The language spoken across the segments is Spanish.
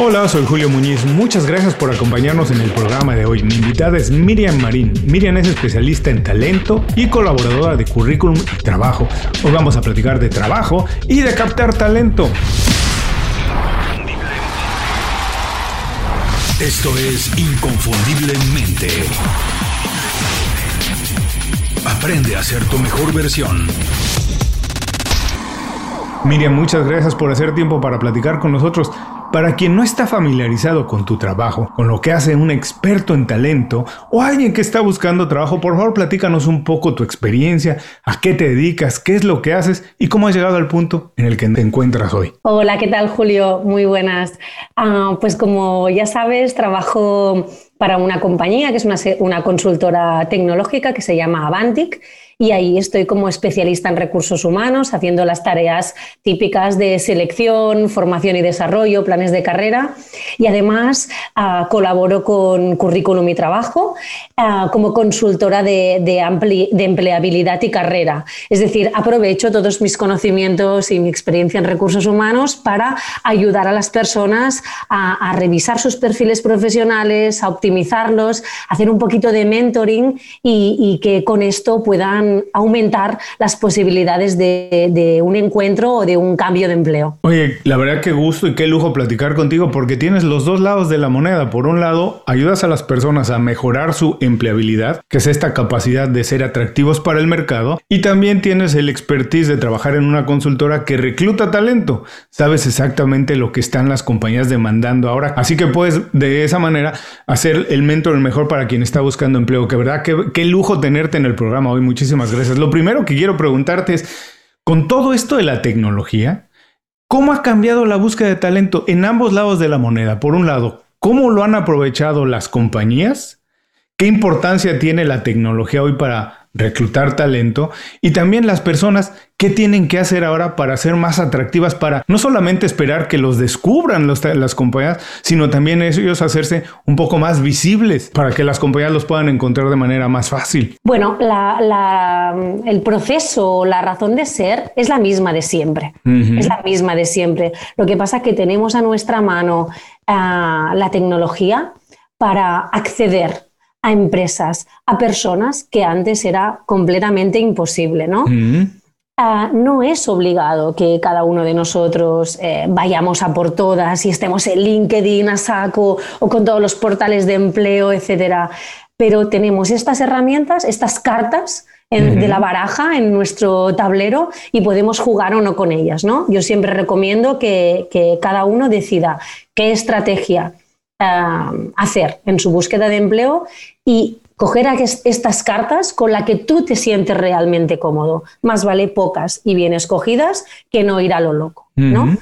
Hola, soy Julio Muñiz. Muchas gracias por acompañarnos en el programa de hoy. Mi invitada es Miriam Marín. Miriam es especialista en talento y colaboradora de currículum y trabajo. Hoy vamos a platicar de trabajo y de captar talento. Esto es Inconfundiblemente. Aprende a ser tu mejor versión. Miriam, muchas gracias por hacer tiempo para platicar con nosotros. Para quien no está familiarizado con tu trabajo, con lo que hace un experto en talento o alguien que está buscando trabajo, por favor platícanos un poco tu experiencia, a qué te dedicas, qué es lo que haces y cómo has llegado al punto en el que te encuentras hoy. Hola, ¿qué tal Julio? Muy buenas. Ah, pues como ya sabes, trabajo para una compañía que es una, una consultora tecnológica que se llama Avantic y ahí estoy como especialista en recursos humanos, haciendo las tareas típicas de selección, formación y desarrollo, planes de carrera y además ah, colaboro con Currículum y Trabajo ah, como consultora de, de, empleabilidad y carrera. Es decir, aprovecho todos mis conocimientos y mi experiencia en recursos humanos para ayudar a las personas a, revisar sus perfiles profesionales, a optimizarlos, hacer un poquito de mentoring y que con esto puedan aumentar las posibilidades de, un encuentro o de un cambio de empleo. Oye, la verdad que gusto y qué lujo platicar contigo porque tienes los dos lados de la moneda. Por un lado, ayudas a las personas a mejorar su empleabilidad, que es esta capacidad de ser atractivos para el mercado, y también tienes el expertise de trabajar en una consultora que recluta talento. Sabes exactamente lo que están las compañías demandando ahora. Así que puedes de esa manera hacer el mentor el mejor para quien está buscando empleo. Que verdad, qué, qué lujo tenerte en el programa hoy. Muchísimas gracias. Lo primero que quiero preguntarte es, con todo esto de la tecnología, ¿cómo ha cambiado la búsqueda de talento en ambos lados de la moneda? Por un lado, ¿cómo lo han aprovechado las compañías? ¿Qué importancia tiene la tecnología hoy para reclutar talento y también las personas qué tienen que hacer ahora para ser más atractivas para no solamente esperar que los descubran las compañías, sino también ellos hacerse un poco más visibles para que las compañías los puedan encontrar de manera más fácil. Bueno, el proceso, la razón de ser es la misma de siempre, es la misma de siempre. Lo que pasa es que tenemos a nuestra mano ah, la tecnología para acceder a empresas, a personas que antes era completamente imposible, ¿no? Ah, no es obligado que cada uno de nosotros eh, vayamos a por todas y estemos en LinkedIn a saco o con todos los portales de empleo, etcétera. Pero tenemos estas herramientas, estas cartas de la baraja en nuestro tablero y podemos jugar o no con ellas. ¿no? Yo siempre recomiendo que, que cada uno decida qué estrategia hacer en su búsqueda de empleo y coger estas cartas con las que tú te sientes realmente cómodo. Más vale pocas y bien escogidas que no ir a lo loco, ¿no?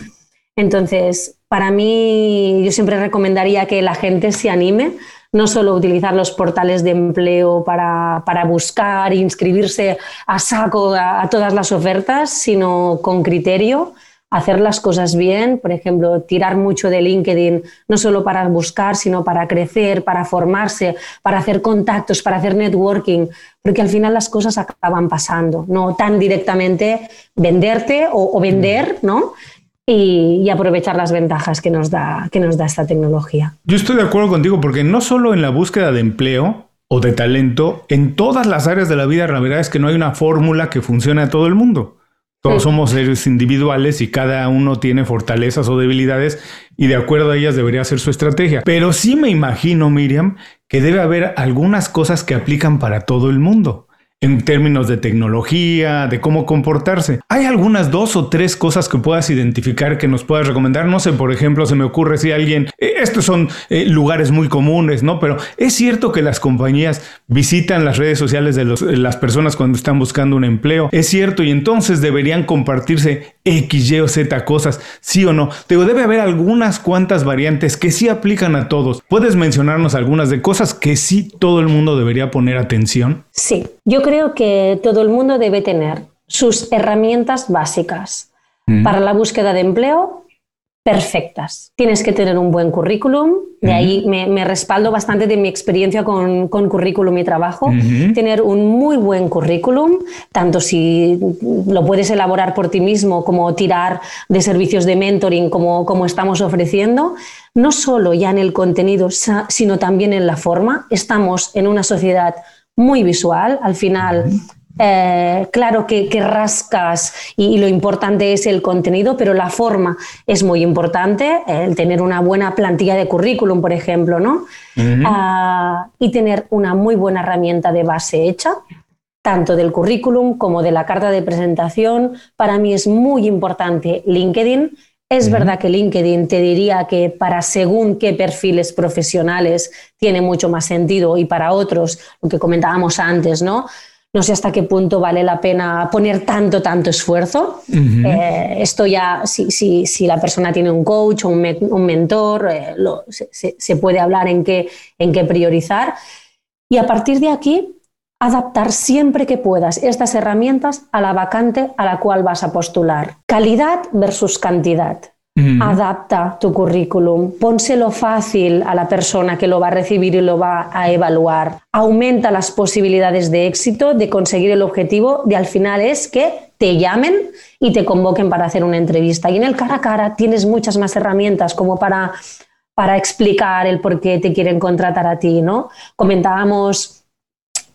Entonces, para mí, yo siempre recomendaría que la gente se anime, no solo utilizar los portales de empleo para, para buscar e inscribirse a saco a todas las ofertas, sino con criterio, hacer las cosas bien, por ejemplo, tirar mucho de LinkedIn, no solo para buscar, sino para crecer, para formarse, para hacer contactos, para hacer networking, porque al final las cosas acaban pasando, no tan directamente venderte o, vender, ¿no? Y, aprovechar las ventajas que nos, da, que nos da esta tecnología. Yo estoy de acuerdo contigo porque no solo en la búsqueda de empleo o de talento, en todas las áreas de la vida la verdad es que no hay una fórmula que funcione a todo el mundo. Todos somos seres individuales y cada uno tiene fortalezas o debilidades y de acuerdo a ellas debería ser su estrategia. Pero sí me imagino, Miriam, que debe haber algunas cosas que aplican para todo el mundo en términos de tecnología, de cómo comportarse. ¿Hay algunas dos o tres cosas que puedas identificar que nos puedas recomendar? No sé, por ejemplo, se me ocurre si alguien, eh, estos son eh, lugares muy comunes, ¿no? Pero es cierto que las compañías visitan las redes sociales de, las personas cuando están buscando un empleo. Es cierto, y entonces deberían compartirse X, Y o Z cosas, sí o no. Pero debe haber algunas cuantas variantes que sí aplican a todos. ¿Puedes mencionarnos algunas de cosas que sí todo el mundo debería poner atención? Sí, yo creo que todo el mundo debe tener sus herramientas básicas para la búsqueda de empleo, perfectas. Tienes que tener un buen currículum, de ahí me, respaldo bastante de mi experiencia con, currículum y trabajo. Tener un muy buen currículum, tanto si lo puedes elaborar por ti mismo como tirar de servicios de mentoring como, como estamos ofreciendo, no solo ya en el contenido, sino también en la forma. Estamos en una sociedad muy visual, al final eh, claro que, rascas y, lo importante es el contenido, pero la forma es muy importante, el tener una buena plantilla de currículum, por ejemplo, ¿no? Ah, y tener una muy buena herramienta de base hecha, tanto del currículum como de la carta de presentación. Para mí es muy importante LinkedIn. Es verdad que LinkedIn te diría que para según qué perfiles profesionales tiene mucho más sentido y para otros, lo que comentábamos antes, ¿no? No sé hasta qué punto vale la pena poner tanto, tanto esfuerzo. Eh, esto ya, si, si, la persona tiene un coach o un, mentor, eh, se, puede hablar en qué, en qué priorizar. Y a partir de aquí, adaptar siempre que puedas estas herramientas a la vacante a la cual vas a postular. Calidad versus cantidad. Adapta tu currículum, pónselo fácil a la persona que lo va a recibir y lo va a evaluar. Aumenta las posibilidades de éxito, de conseguir el objetivo, de al final es que te llamen y te convoquen para hacer una entrevista. Y en el cara a cara tienes muchas más herramientas como para, para explicar el por qué te quieren contratar a ti, ¿no? Comentábamos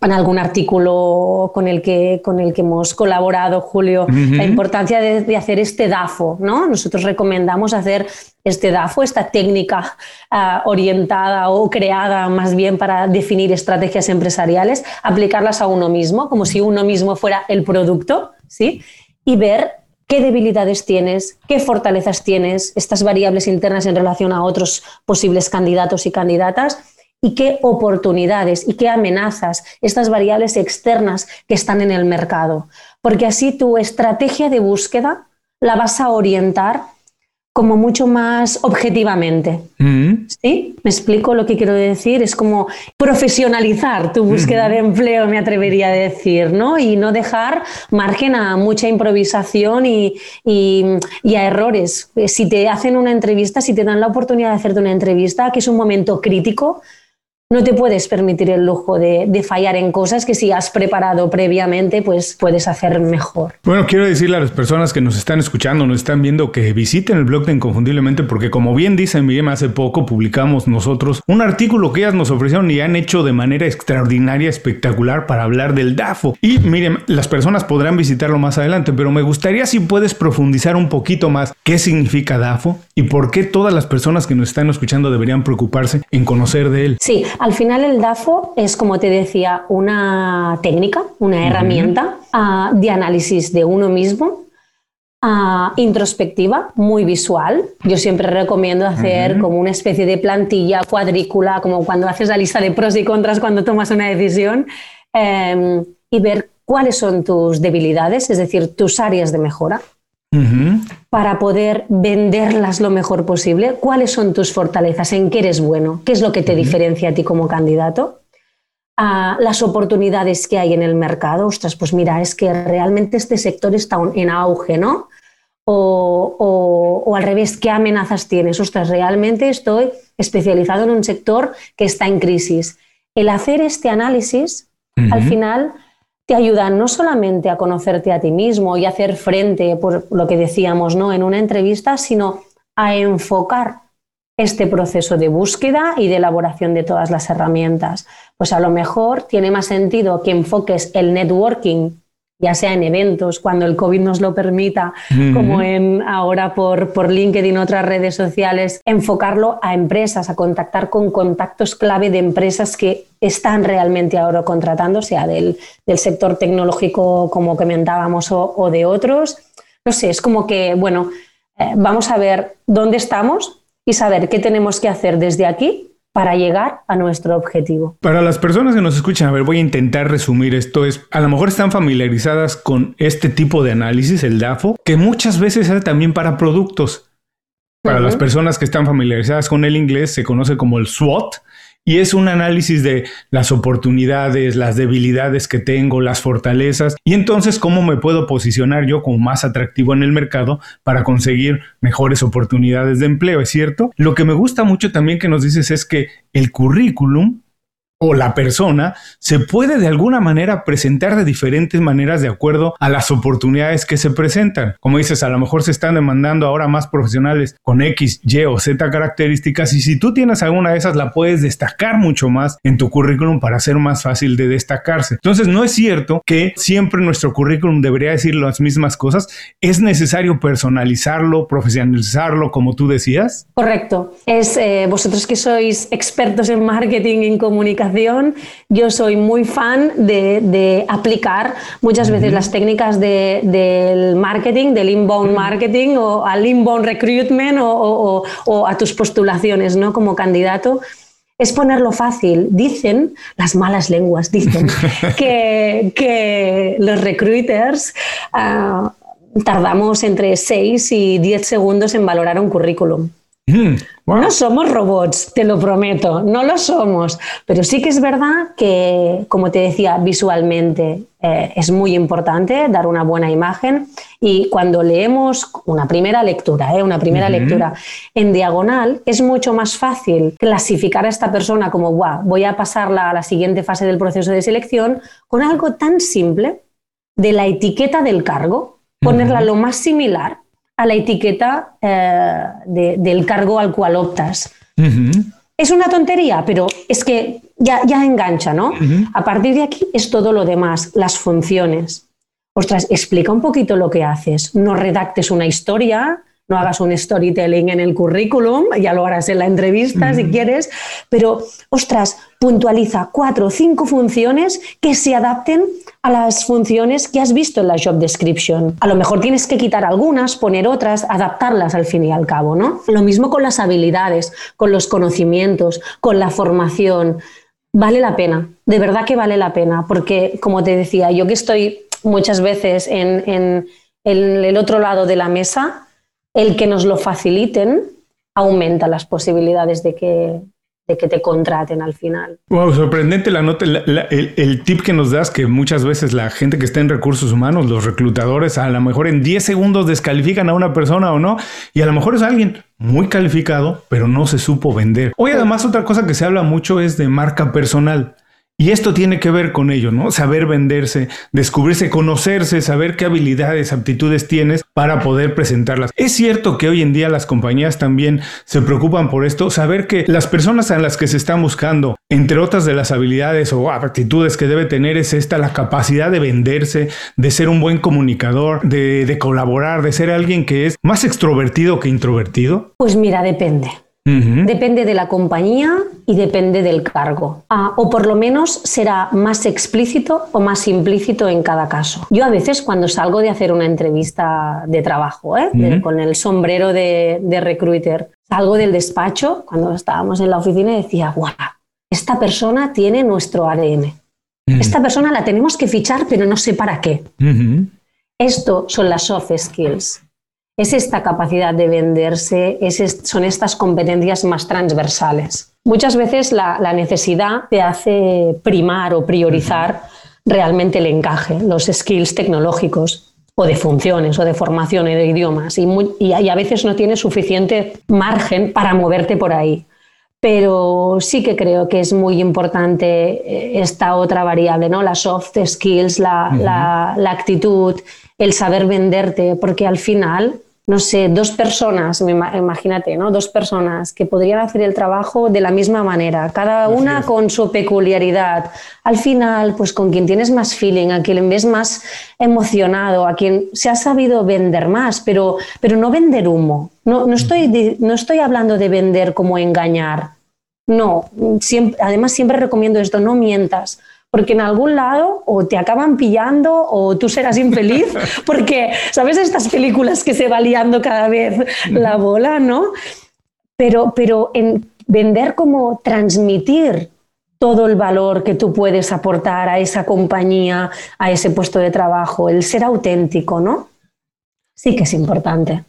en algún artículo con el que, con el que hemos colaborado, Julio, la importancia de, hacer este DAFO. ¿no? Nosotros recomendamos hacer este DAFO, esta técnica ah, orientada o creada más bien para definir estrategias empresariales, aplicarlas a uno mismo, como si uno mismo fuera el producto, ¿sí? y ver qué debilidades tienes, qué fortalezas tienes, estas variables internas en relación a otros posibles candidatos y candidatas y qué oportunidades y qué amenazas, estas variables externas que están en el mercado. Porque así tu estrategia de búsqueda la vas a orientar como mucho más objetivamente. Mm. ¿Sí? ¿Me explico lo que quiero decir? Es como profesionalizar tu búsqueda de empleo, me atrevería a decir, ¿no? Y no dejar margen a mucha improvisación y, y, a errores. Si te hacen una entrevista, si te dan la oportunidad de hacerte una entrevista, que es un momento crítico, no te puedes permitir el lujo de, fallar en cosas que si has preparado previamente, pues puedes hacer mejor. Bueno, quiero decirle a las personas que nos están escuchando, nos están viendo, que visiten el blog de Inconfundiblemente, porque como bien dice Miriam, hace poco publicamos nosotros un artículo que ellas nos ofrecieron y han hecho de manera extraordinaria, espectacular para hablar del DAFO. Y miren, las personas podrán visitarlo más adelante, pero me gustaría si puedes profundizar un poquito más qué significa DAFO y por qué todas las personas que nos están escuchando deberían preocuparse en conocer de él. Sí, al final el DAFO es, como te decía, una técnica, una herramienta ah, de análisis de uno mismo, ah, introspectiva, muy visual. Yo siempre recomiendo hacer como una especie de plantilla cuadrícula, como cuando haces la lista de pros y contras cuando tomas una decisión, em, y ver cuáles son tus debilidades, es decir, tus áreas de mejora para poder venderlas lo mejor posible. ¿Cuáles son tus fortalezas? ¿En qué eres bueno? ¿Qué es lo que te diferencia a ti como candidato? Ah, las oportunidades que hay en el mercado. Ostras, pues mira, es que realmente este sector está en auge, ¿no? O, o, al revés, ¿qué amenazas tienes? Ostras, realmente estoy especializado en un sector que está en crisis. El hacer este análisis, al final, te ayudan no solamente a conocerte a ti mismo y hacer frente, por lo que decíamos ¿no? en una entrevista, sino a enfocar este proceso de búsqueda y de elaboración de todas las herramientas. Pues a lo mejor tiene más sentido que enfoques el networking ya sea en eventos, cuando el COVID nos lo permita, como en ahora por, por LinkedIn, otras redes sociales, enfocarlo a empresas, a contactar con contactos clave de empresas que están realmente ahora contratando, sea del, sector tecnológico, como comentábamos, o, de otros. No sé, es como que, bueno, eh, vamos a ver dónde estamos y saber qué tenemos que hacer desde aquí para llegar a nuestro objetivo. Para las personas que nos escuchan, a ver, voy a intentar resumir esto. Es, a lo mejor están familiarizadas con este tipo de análisis, el DAFO, que muchas veces es también para productos. Para las personas que están familiarizadas con el inglés, se conoce como el SWOT y es un análisis de las oportunidades, las debilidades que tengo, las fortalezas y entonces cómo me puedo posicionar yo como más atractivo en el mercado para conseguir mejores oportunidades de empleo, ¿es cierto? Lo que me gusta mucho también que nos dices es que el currículum o la persona se puede de alguna manera presentar de diferentes maneras de acuerdo a las oportunidades que se presentan. Como dices, a lo mejor se están demandando ahora más profesionales con X, Y o Z características y si tú tienes alguna de esas la puedes destacar mucho más en tu currículum para ser más fácil de destacarse. Entonces no es cierto que siempre nuestro currículum debería decir las mismas cosas. Es necesario personalizarlo, profesionalizarlo, como tú decías. Correcto. Es eh, vosotros que sois expertos en marketing, en comunicación yo soy muy fan de, aplicar muchas veces las técnicas del marketing, del inbound marketing o al inbound recruitment o, a tus postulaciones ¿no? como candidato es ponerlo fácil. Dicen, las malas lenguas dicen, que, los recruiters ah, tardamos entre 6 y 10 segundos en valorar un currículum. Mm, no somos robots, te lo prometo, no lo somos. Pero sí que es verdad que, como te decía, visualmente eh, es muy importante dar una buena imagen. Y cuando leemos una primera lectura, eh, una primera lectura en diagonal, es mucho más fácil clasificar a esta persona como, voy a pasarla a la siguiente fase del proceso de selección con algo tan simple de la etiqueta del cargo, ponerla lo más similar a la etiqueta eh, del cargo al cual optas. Es una tontería, pero es que ya, ya engancha, ¿no? A partir de aquí es todo lo demás, las funciones. Ostras, explica un poquito lo que haces. No redactes una historia, no hagas un storytelling en el currículum, ya lo harás en la entrevista si quieres, pero ostras, puntualiza cuatro o cinco funciones que se adapten a las funciones que has visto en la job description. A lo mejor tienes que quitar algunas, poner otras, adaptarlas al fin y al cabo, ¿no? Lo mismo con las habilidades, con los conocimientos, con la formación. Vale la pena, de verdad que vale la pena, porque como te decía, yo que estoy muchas veces en, en el otro lado de la mesa, el que nos lo faciliten aumenta las posibilidades de que, de que te contraten al final. Wow, sorprendente la nota, el, tip que nos das que muchas veces la gente que está en recursos humanos, los reclutadores, a lo mejor en 10 segundos descalifican a una persona o no, y a lo mejor es alguien muy calificado, pero no se supo vender. Hoy además otra cosa que se habla mucho es de marca personal. Y esto tiene que ver con ello, ¿no? Saber venderse, descubrirse, conocerse, saber qué habilidades, aptitudes tienes para poder presentarlas. Es cierto que hoy en día las compañías también se preocupan por esto, saber que las personas a las que se están buscando, entre otras de las habilidades o aptitudes que debe tener es esta, la capacidad de venderse, de ser un buen comunicador, de, de colaborar, de ser alguien que es más extrovertido que introvertido. Pues mira, depende. Depende de la compañía y depende del cargo. Ah, o por lo menos será más explícito o más implícito en cada caso. Yo a veces cuando salgo de hacer una entrevista de trabajo, ¿eh? con el sombrero de, de, recruiter, salgo del despacho, cuando estábamos en la oficina, y decía, guau, esta persona tiene nuestro ADN. Esta persona la tenemos que fichar, pero no sé para qué. Esto son las soft skills es esta capacidad de venderse, son estas competencias más transversales. Muchas veces la, necesidad te hace primar o priorizar realmente el encaje, los skills tecnológicos o de funciones o de formación y de idiomas y, y, a veces no tienes suficiente margen para moverte por ahí. Pero sí que creo que es muy importante eh, esta otra variable, ¿no? Las soft skills, la actitud, el saber venderte, porque al final no sé, dos personas, imagínate, ¿no? Dos personas que podrían hacer el trabajo de la misma manera, cada una con su peculiaridad. Al final, pues con quien tienes más feeling, a quien ves más emocionado, a quien se ha sabido vender más, pero, pero no vender humo. No, no, estoy, no estoy hablando de vender como engañar. No, siempre, además siempre recomiendo esto, no mientas porque en algún lado o te acaban pillando o tú serás infeliz, porque, ¿sabes? Estas películas que se va liando cada vez la bola, ¿no? Pero, pero en vender como transmitir todo el valor que tú puedes aportar a esa compañía, a ese puesto de trabajo, el ser auténtico, ¿no? Sí que es importante.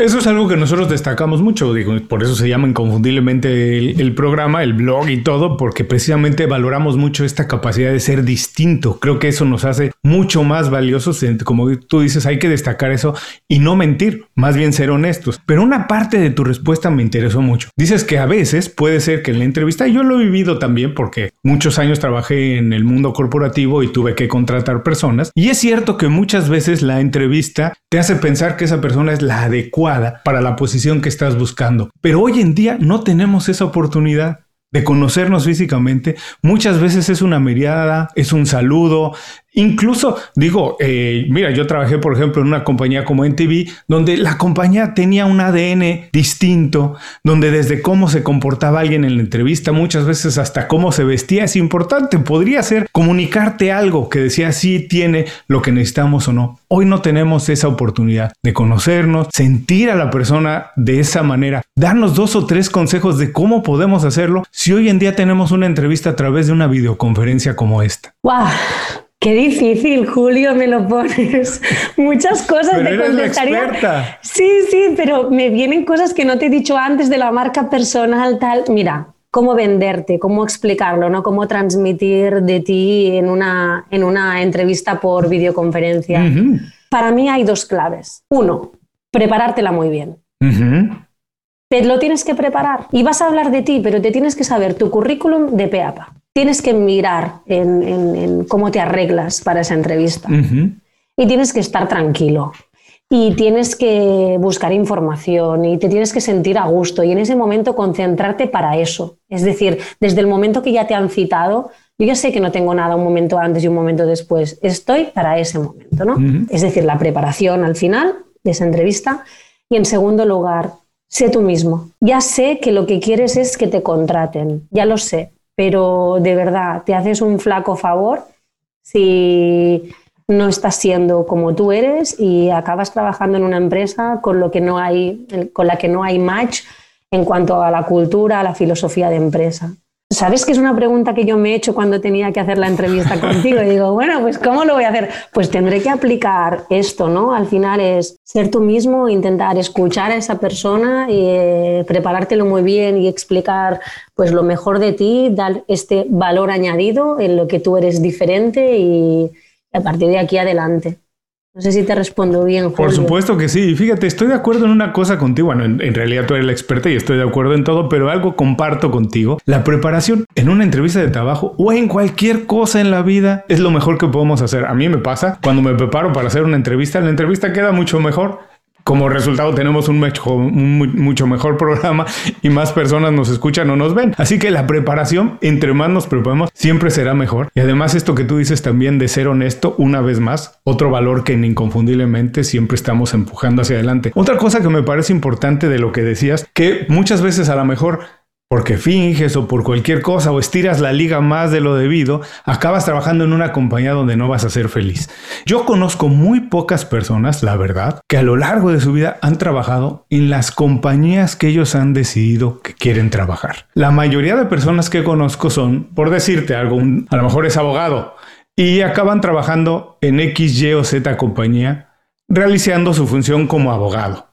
Eso es algo que nosotros destacamos mucho, digo, por eso se llama inconfundiblemente el, programa, el blog y todo, porque precisamente valoramos mucho esta capacidad de ser distinto. Creo que eso nos hace mucho más valiosos. Como tú dices, hay que destacar eso y no mentir, más bien ser honestos. Pero una parte de tu respuesta me interesó mucho. Dices que a veces puede ser que en la entrevista, yo lo he vivido también porque muchos años trabajé en el mundo corporativo y tuve que contratar personas, y es cierto que muchas veces la entrevista te hace pensar que esa persona es la adecuada para la posición que estás buscando. Pero hoy en día no tenemos esa oportunidad de conocernos físicamente. Muchas veces es una mirada, es un saludo, Incluso digo, eh, mira, yo trabajé, por ejemplo, en una compañía como NTV, donde la compañía tenía un ADN distinto, donde desde cómo se comportaba alguien en la entrevista, muchas veces hasta cómo se vestía es importante. Podría ser comunicarte algo que decía si tiene lo que necesitamos o no. Hoy no tenemos esa oportunidad de conocernos, sentir a la persona de esa manera, darnos dos o tres consejos de cómo podemos hacerlo si hoy en día tenemos una entrevista a través de una videoconferencia como esta. ¡Wow! Qué difícil, Julio, me lo pones. Muchas cosas pero te contestaría. Sí, sí, pero me vienen cosas que no te he dicho antes de la marca personal, tal. Mira, cómo venderte, cómo explicarlo, ¿no? Cómo transmitir de ti en una, en una entrevista por videoconferencia. Para mí hay dos claves. Uno, preparártela muy bien. Te lo tienes que preparar y vas a hablar de ti, pero te tienes que saber tu currículum de peapa tienes que mirar en, cómo te arreglas para esa entrevista. Y tienes que estar tranquilo. Y tienes que buscar información y te tienes que sentir a gusto y en ese momento concentrarte para eso. Es decir, desde el momento que ya te han citado, yo ya sé que no tengo nada un momento antes y un momento después, estoy para ese momento, ¿no? Es decir, la preparación al final de esa entrevista. Y en segundo lugar, sé tú mismo. Ya sé que lo que quieres es que te contraten, ya lo sé, pero de verdad te haces un flaco favor si no estás siendo como tú eres y acabas trabajando en una empresa con, lo que no hay, con la que no hay match en cuanto a la cultura, a la filosofía de empresa. ¿Sabes que es una pregunta que yo me he hecho cuando tenía que hacer la entrevista contigo? Y digo, bueno, pues ¿cómo lo voy a hacer? Pues tendré que aplicar esto, ¿no? Al final es ser tú mismo, intentar escuchar a esa persona, y, eh, preparártelo muy bien y explicar pues lo mejor de ti, dar este valor añadido en lo que tú eres diferente y a partir de aquí adelante. No sé si te respondo bien. Julio. Por supuesto que sí. Fíjate, estoy de acuerdo en una cosa contigo. Bueno, en, realidad tú eres la experta y estoy de acuerdo en todo, pero algo comparto contigo. La preparación en una entrevista de trabajo o en cualquier cosa en la vida es lo mejor que podemos hacer. A mí me pasa cuando me preparo para hacer una entrevista, la entrevista queda mucho mejor como resultado tenemos un, mucho mejor programa y más personas nos escuchan o nos ven. Así que la preparación, entre más nos preparamos, siempre será mejor. Y además esto que tú dices también de ser honesto, una vez más, otro valor que inconfundiblemente siempre estamos empujando hacia adelante. Otra cosa que me parece importante de lo que decías, que muchas veces a lo mejor porque finges o por cualquier cosa o estiras la liga más de lo debido, acabas trabajando en una compañía donde no vas a ser feliz. Yo conozco muy pocas personas, la verdad, que a lo largo de su vida han trabajado en las compañías que ellos han decidido que quieren trabajar. La mayoría de personas que conozco son, por decirte algo, a lo mejor es abogado y acaban trabajando en X, Y o Z compañía realizando su función como abogado.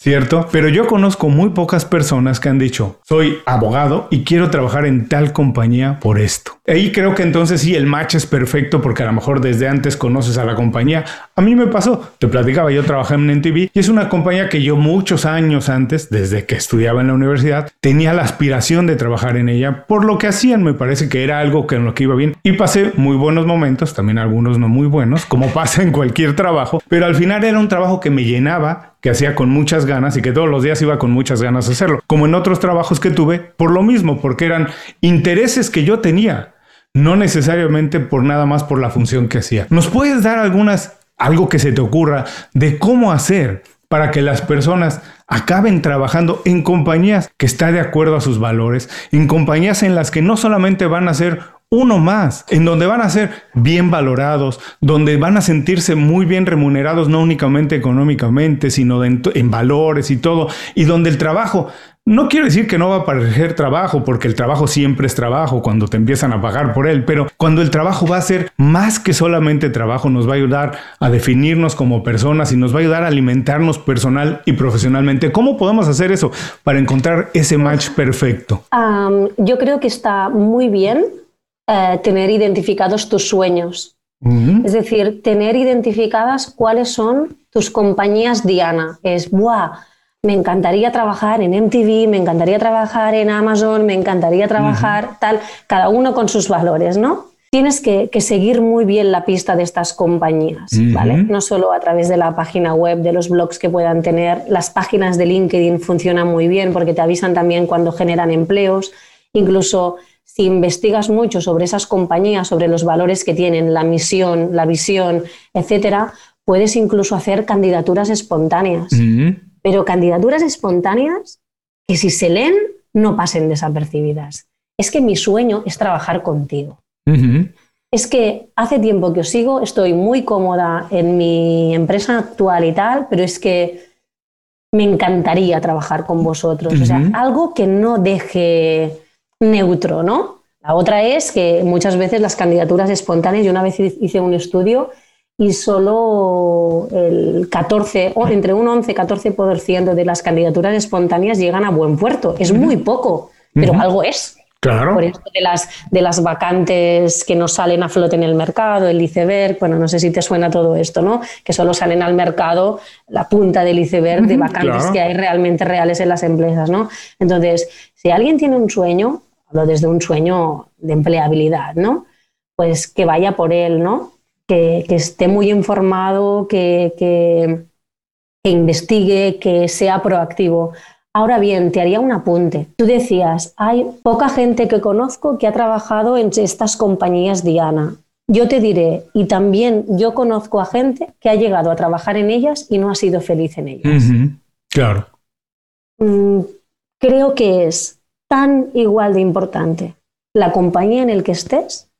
¿Cierto? Pero yo conozco muy pocas personas que han dicho, soy abogado y quiero trabajar en tal compañía por esto. Ahí creo que entonces sí, el match es perfecto porque a lo mejor desde antes conoces a la compañía. A mí me pasó, te platicaba, yo trabajé en NTV y es una compañía que yo muchos años antes, desde que estudiaba en la universidad, tenía la aspiración de trabajar en ella. Por lo que hacían, me parece que era algo que en lo que iba bien. Y pasé muy buenos momentos, también algunos no muy buenos, como pasa en cualquier trabajo, pero al final era un trabajo que me llenaba que hacía con muchas ganas y que todos los días iba con muchas ganas a hacerlo. Como en otros trabajos que tuve, por lo mismo, porque eran intereses que yo tenía, no necesariamente por nada más por la función que hacía. ¿Nos puedes dar algunas, algo que se te ocurra de cómo hacer para que las personas acaben trabajando en compañías que están de acuerdo a sus valores, en compañías en las que no solamente van a ser uno más, en donde van a ser bien valorados, donde van a sentirse muy bien remunerados, no únicamente económicamente, sino en, valores y todo, y donde el trabajo, no quiero decir que no va a parecer trabajo, porque el trabajo siempre es trabajo cuando te empiezan a pagar por él, pero cuando el trabajo va a ser más que solamente trabajo, nos va a ayudar a definirnos como personas y nos va a ayudar a alimentarnos personal y profesionalmente. ¿Cómo podemos hacer eso para encontrar ese match perfecto? yo creo que está muy bien eh, tener identificados tus sueños. Es decir, tener identificadas cuáles son tus compañías Diana. Es, ¡buah! Me encantaría trabajar en MTV, me encantaría trabajar en Amazon, me encantaría trabajar tal, cada uno con sus valores, ¿no? Tienes que, seguir muy bien la pista de estas compañías, ¿vale? No solo a través de la página web, de los blogs que puedan tener, las páginas de LinkedIn funcionan muy bien porque te avisan también cuando generan empleos, incluso si investigas mucho sobre esas compañías, sobre los valores que tienen, la misión, la visión, etcétera, puedes incluso hacer candidaturas espontáneas. Pero candidaturas espontáneas que si se leen no pasen desapercibidas. Es que mi sueño es trabajar contigo. Es que hace tiempo que os sigo, estoy muy cómoda en mi empresa actual y tal, pero es que me encantaría trabajar con vosotros. O sea, algo que no deje neutro, ¿no? La otra es que muchas veces las candidaturas espontáneas, yo una vez hice un estudio y solo el 14, o entre un 11 y 14% de las candidaturas espontáneas llegan a buen puerto. Es muy poco, pero algo es. Claro. Por eso de las, de las vacantes que no salen a flote en el mercado, el iceberg, bueno, no sé si te suena todo esto, ¿no? Que solo salen al mercado la punta del iceberg de vacantes que hay realmente reales en las empresas, ¿no? Entonces, si alguien tiene un sueño, hablo desde un sueño de empleabilidad, ¿no? Pues que vaya por él, ¿no? Que, esté muy informado, que, que, investigue, que sea proactivo. Ahora bien, te haría un apunte. Tú decías, hay poca gente que conozco que ha trabajado en estas compañías Diana. Yo te diré, y también yo conozco a gente que ha llegado a trabajar en ellas y no ha sido feliz en ellas. Claro. Mm, creo que es tan igual de importante la compañía en el que estés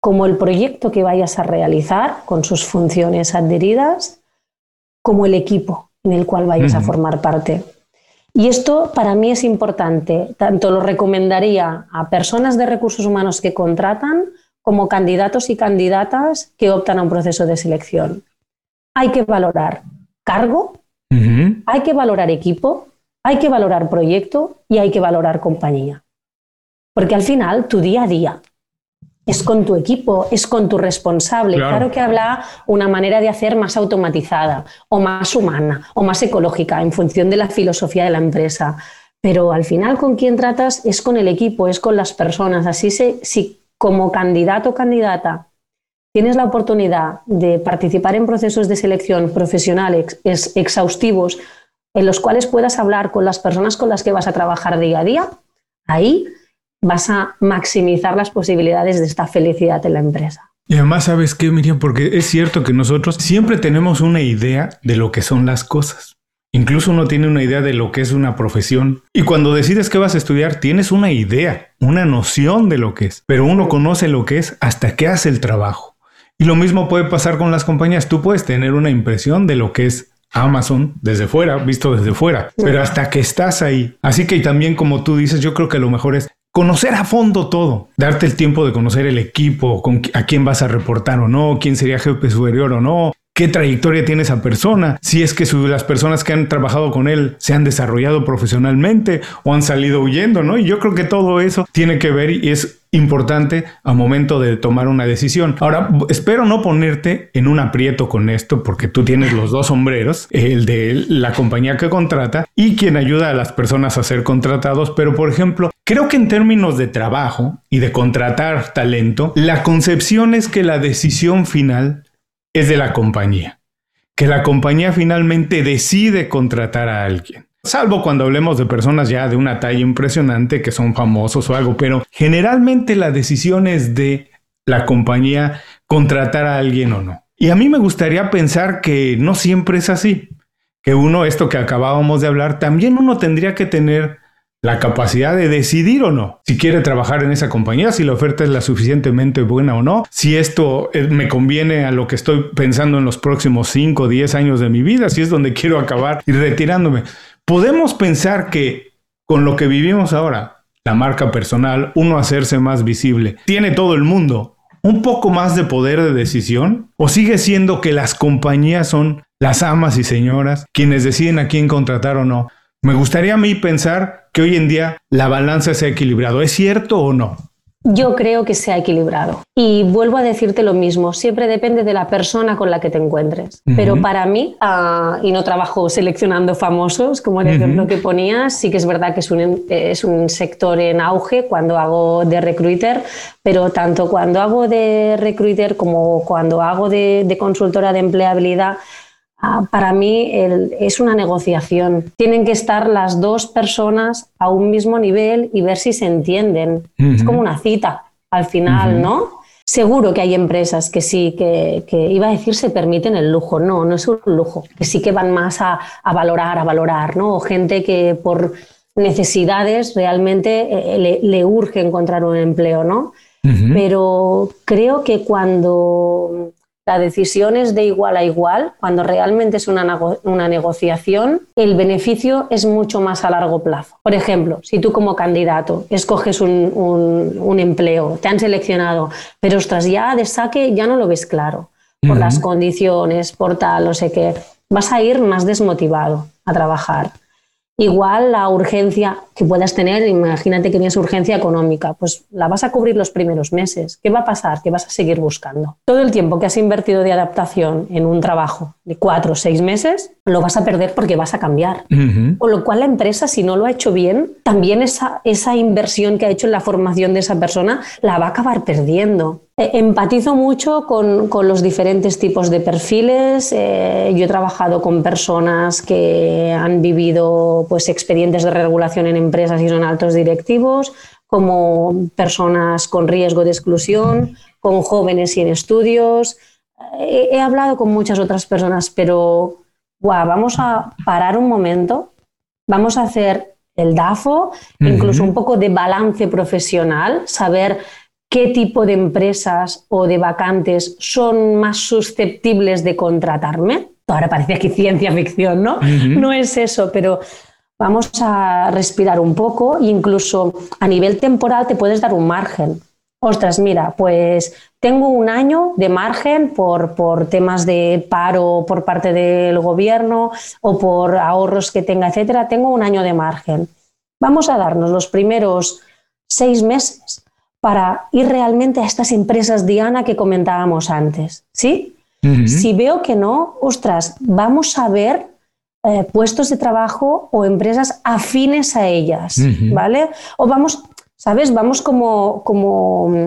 como el proyecto que vayas a realizar con sus funciones adheridas, como el equipo en el cual vayas a formar parte. Y esto para mí es importante, tanto lo recomendaría a personas de recursos humanos que contratan como candidatos y candidatas que optan a un proceso de selección. Hay que valorar cargo, hay que valorar equipo, hay que valorar proyecto y hay que valorar compañía. Porque al final tu día a día es con tu equipo, es con tu responsable. Claro. que habla una manera de hacer más automatizada o más humana o más ecológica en función de la filosofía de la empresa. Pero al final con quien tratas es con el equipo, es con las personas. Así se, si como candidato o candidata tienes la oportunidad de participar en procesos de selección profesionales exhaustivos en los cuales puedas hablar con las personas con las que vas a trabajar día a día, ahí vas a maximizar las posibilidades de esta felicidad en la empresa. Y además, ¿sabes qué, Miriam? Porque es cierto que nosotros siempre tenemos una idea de lo que son las cosas. Incluso uno tiene una idea de lo que es una profesión. Y cuando decides qué vas a estudiar, tienes una idea, una noción de lo que es. Pero uno conoce lo que es hasta que hace el trabajo. Y lo mismo puede pasar con las compañías. Tú puedes tener una impresión de lo que es Amazon desde fuera, visto desde fuera, pero hasta que estás ahí. Así que también como tú dices, yo creo que lo mejor es conocer a fondo todo, darte el tiempo de conocer el equipo, con, a quién vas a reportar o no, quién sería jefe superior o no, qué trayectoria tiene esa persona, si es que las personas que han trabajado con él se han desarrollado profesionalmente o han salido huyendo, ¿no? Y yo creo que todo eso tiene que ver y es importante a momento de tomar una decisión. Ahora, espero no ponerte en un aprieto con esto porque tú tienes los dos sombreros, el de la compañía que contrata y quien ayuda a las personas a ser contratados, pero por ejemplo, creo que en términos de trabajo y de contratar talento, la concepción es que la decisión final es de la compañía. Que la compañía finalmente decide contratar a alguien. Salvo cuando hablemos de personas ya de una talla impresionante que son famosos o algo, pero generalmente la decisión es de la compañía contratar a alguien o no. Y a mí me gustaría pensar que no siempre es así. Que uno, esto que acabábamos de hablar, también uno tendría que tener la capacidad de decidir o no si quiere trabajar en esa compañía, si la oferta es la suficientemente buena o no, si esto eh, me conviene a lo que estoy pensando en los próximos 5 o 10 años de mi vida, si es donde quiero acabar y retirándome. Podemos pensar que con lo que vivimos ahora, la marca personal, uno hacerse más visible, tiene todo el mundo un poco más de poder de decisión? ¿O sigue siendo que las compañías son las amas y señoras quienes deciden a quién contratar o no? Me gustaría a mí pensar que hoy en día la balanza se ha equilibrado. ¿Es cierto o no? Yo creo que se ha equilibrado. Y vuelvo a decirte lo mismo, siempre depende de la persona con la que te encuentres. Pero para mí, ah, y no trabajo seleccionando famosos, como el ejemplo que ponías, sí que es verdad que es un, es un sector en auge cuando hago de recruiter, pero tanto cuando hago de recruiter como cuando hago de, de consultora de empleabilidad, para mí es una negociación. Tienen que estar las dos personas a un mismo nivel y ver si se entienden. Es como una cita al final, ¿no? Seguro que hay empresas que sí, que, iba a decir se permiten el lujo. No, no es un lujo. Que sí que van más a, valorar, a valorar, ¿no? O gente que por necesidades realmente eh, le, urge encontrar un empleo, ¿no? Pero creo que cuando la decisión es de igual a igual, cuando realmente es una, negociación, el beneficio es mucho más a largo plazo. Por ejemplo, si tú como candidato escoges un, empleo, te han seleccionado, pero ostras, ya de saque ya no lo ves claro, por las condiciones, por tal, no sé qué, vas a ir más desmotivado a trabajar. Igual la urgencia que puedas tener, imagínate que tienes urgencia económica, pues la vas a cubrir los primeros meses. ¿Qué va a pasar? Que vas a seguir buscando. Todo el tiempo que has invertido de adaptación en un trabajo de cuatro o seis meses, lo vas a perder porque vas a cambiar. Con lo cual la empresa, si no lo ha hecho bien, también esa, esa inversión que ha hecho en la formación de esa persona la va a acabar perdiendo. Eh, empatizo mucho con, los diferentes tipos de perfiles. Eh, yo he trabajado con personas que han vivido pues, expedientes de regulación en empresas y son altos directivos, como personas con riesgo de exclusión, con jóvenes sin estudios. Eh, he, hablado con muchas otras personas, pero vamos a parar un momento, vamos a hacer el DAFO, incluso un poco de balance profesional, saber qué tipo de empresas o de vacantes son más susceptibles de contratarme. Ahora parece aquí ciencia ficción, ¿no? No es eso, pero vamos a respirar un poco e incluso a nivel temporal te puedes dar un margen. Ostras, mira, pues tengo un año de margen por, por temas de paro por parte del gobierno o por ahorros que tenga, etcétera. Tengo un año de margen. Vamos a darnos los primeros seis meses para ir realmente a estas empresas Diana que comentábamos antes, ¿sí? Si veo que no, ostras, vamos a ver eh, puestos de trabajo o empresas afines a ellas, ¿vale? O vamos, ¿sabes? Vamos como, como mm,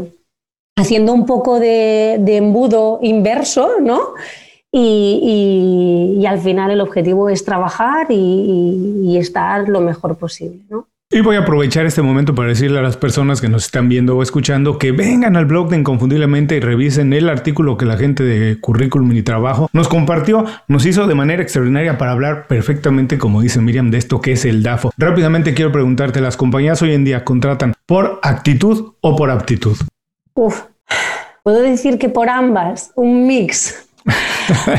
haciendo un poco de, embudo inverso, ¿no? Y, al final el objetivo es trabajar y, y estar lo mejor posible, ¿no? Y voy a aprovechar este momento para decirle a las personas que nos están viendo o escuchando que vengan al blog de Inconfundiblemente y revisen el artículo que la gente de Currículum y Trabajo nos compartió, nos hizo de manera extraordinaria para hablar perfectamente, como dice Miriam, de esto que es el DAFO. Rápidamente quiero preguntarte, ¿las compañías hoy en día contratan por actitud o por aptitud? Uf, puedo decir que por ambas, un mix.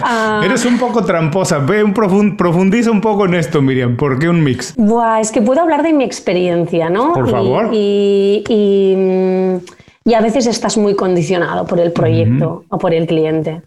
Ah. Eres un poco tramposa. Ve un profundiza un poco en esto, Miriam. ¿Por qué un mix? Buah, es que puedo hablar de mi experiencia, ¿no? Por favor. Y, y, a veces estás muy condicionado por el proyecto o por el cliente.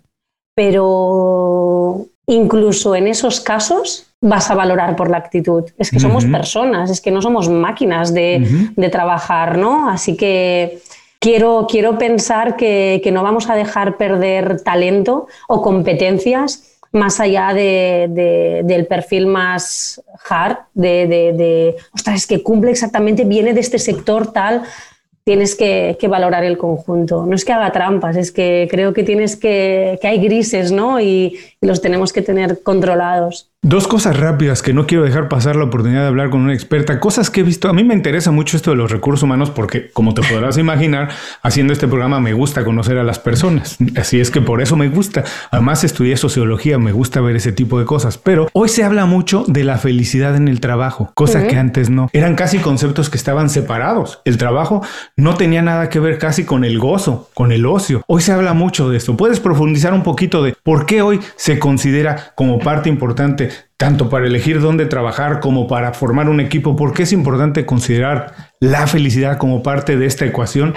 Pero incluso en esos casos vas a valorar por la actitud. Es que somos personas, es que no somos máquinas de, de trabajar, ¿no? Así que quiero, quiero pensar que, no vamos a dejar perder talento o competencias más allá del perfil más hard, de, de, ostras, es que cumple exactamente, viene de este sector tal, tienes que, valorar el conjunto. No es que haga trampas, es que creo que tienes que, que hay grises, ¿no? Y los tenemos que tener controlados. Dos cosas rápidas que no quiero dejar pasar la oportunidad de hablar con una experta, cosas que he visto. A mí me interesa mucho esto de los recursos humanos porque, como te podrás imaginar, haciendo este programa me gusta conocer a las personas. Así es que por eso me gusta. Además, estudié sociología, me gusta ver ese tipo de cosas. Pero hoy se habla mucho de la felicidad en el trabajo, cosa que antes no. Eran casi conceptos que estaban separados. El trabajo no tenía nada que ver casi con el gozo, con el ocio. Hoy se habla mucho de esto. ¿Puedes profundizar un poquito de por qué hoy se considera como parte importante tanto para elegir dónde trabajar como para formar un equipo? ¿Por qué es importante considerar la felicidad como parte de esta ecuación?